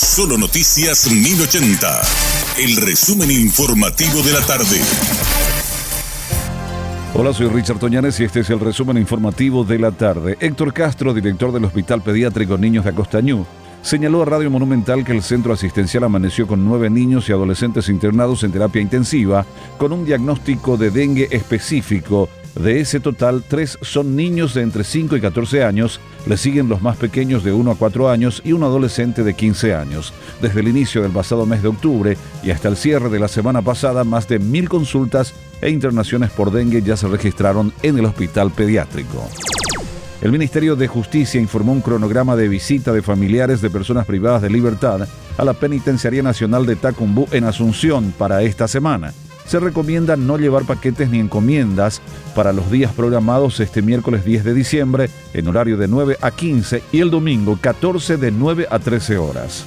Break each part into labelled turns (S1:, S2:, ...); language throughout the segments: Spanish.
S1: Solo Noticias 1080. El resumen informativo de la tarde.
S2: Hola, soy Richard Toñanes y este es el resumen informativo de la tarde. Héctor Castro, director del Hospital Pediátrico Niños de Acostañú, señaló a Radio Monumental que el centro asistencial amaneció con nueve niños y adolescentes internados en terapia intensiva con un diagnóstico de dengue específico de ese total, tres son niños de entre 5 y 14 años, le siguen los más pequeños de 1 a 4 años y un adolescente de 15 años. Desde el inicio del pasado mes de octubre y hasta el cierre de la semana pasada, más de mil consultas e internaciones por dengue ya se registraron en el hospital pediátrico. El Ministerio de Justicia informó un cronograma de visita de familiares de personas privadas de libertad a la Penitenciaría Nacional de Tacumbú en Asunción para esta semana se recomienda no llevar paquetes ni encomiendas para los días programados este miércoles 10 de diciembre en horario de 9 a 15 y el domingo 14 de 9 a 13 horas.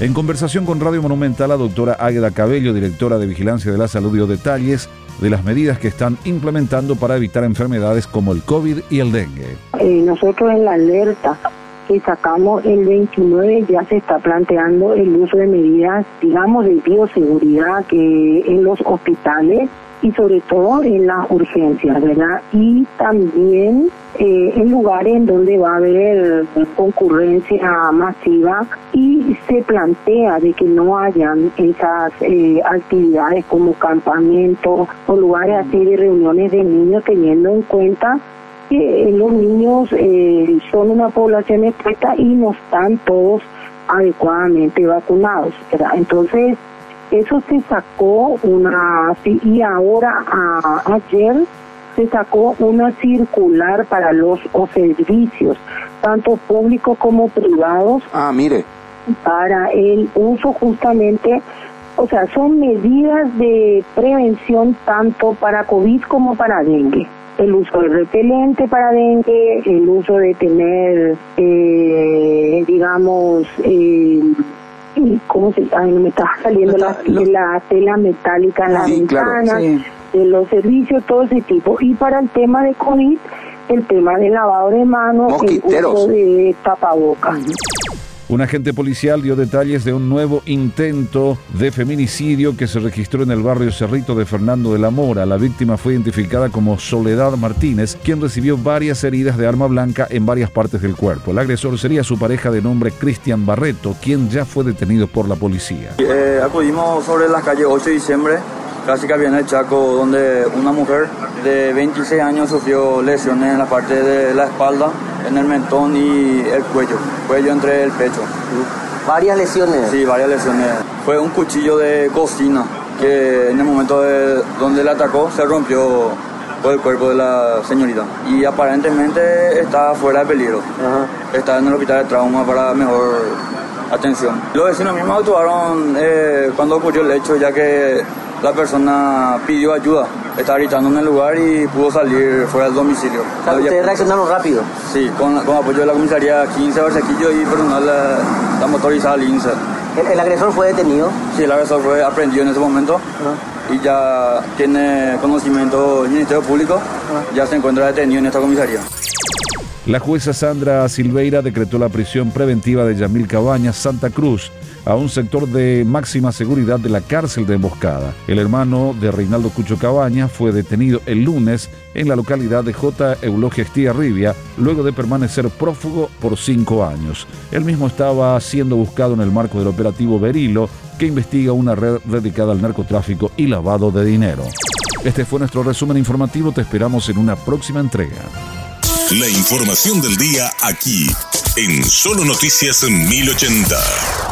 S2: En conversación con Radio Monumental, la doctora Águeda Cabello, directora de Vigilancia de la Salud, dio detalles de las medidas que están implementando para evitar enfermedades como el COVID y el dengue.
S3: Eh, nosotros en la alerta que sacamos el 29 ya se está planteando el uso de medidas, digamos, de bioseguridad que en los hospitales y sobre todo en las urgencias, ¿verdad? Y también eh, en lugares en donde va a haber concurrencia masiva y se plantea de que no hayan esas eh, actividades como campamentos o lugares así de reuniones de niños teniendo en cuenta que los niños eh, son una población expuesta y no están todos adecuadamente vacunados. Entonces, eso se sacó una, y ahora ayer se sacó una circular para los servicios, tanto públicos como privados.
S4: Ah, mire.
S3: Para el uso justamente, o sea, son medidas de prevención tanto para COVID como para dengue. El uso de repelente para dengue, el uso de tener, eh, digamos, eh, ¿cómo se ay, me está saliendo la, la, tela metálica en la ventana, de los servicios, todo ese tipo. Y para el tema de COVID, el tema de lavado de manos, el uso de tapabocas.
S2: Un agente policial dio detalles de un nuevo intento de feminicidio que se registró en el barrio Cerrito de Fernando de la Mora. La víctima fue identificada como Soledad Martínez, quien recibió varias heridas de arma blanca en varias partes del cuerpo. El agresor sería su pareja de nombre Cristian Barreto, quien ya fue detenido por la policía.
S5: Eh, acudimos sobre la calle 8 de diciembre casi que el Chaco, donde una mujer de 26 años sufrió lesiones en la parte de la espalda, en el mentón y el cuello, cuello entre el pecho.
S4: ¿Varias lesiones?
S5: Sí, varias lesiones. Fue un cuchillo de cocina que en el momento de donde le atacó se rompió por el cuerpo de la señorita y aparentemente está fuera de peligro. Está en el hospital de trauma para mejor atención. Los vecinos mismos actuaron eh, cuando ocurrió el hecho ya que la persona pidió ayuda, estaba gritando en el lugar y pudo salir fuera del domicilio.
S4: ¿Ustedes reaccionaron rápido?
S5: Sí, con, apoyo de la comisaría 15 Barsequillo y personal la, la motorizada Lince.
S4: ¿El, agresor fue detenido?
S5: Sí, el agresor fue aprendido en ese momento y ya tiene conocimiento del Ministerio Público, ya se encuentra detenido en esta comisaría.
S2: La jueza Sandra Silveira decretó la prisión preventiva de Yamil Cabañas Santa Cruz a un sector de máxima seguridad de la cárcel de Emboscada. El hermano de Reinaldo Cucho Cabaña fue detenido el lunes en la localidad de J. Eulogia Estigarribia luego de permanecer prófugo por cinco años. Él mismo estaba siendo buscado en el marco del operativo Berilo, que investiga una red dedicada al narcotráfico y lavado de dinero. Este fue nuestro resumen informativo, te esperamos en una próxima entrega.
S1: La información del día aquí, en Solo Noticias 1080.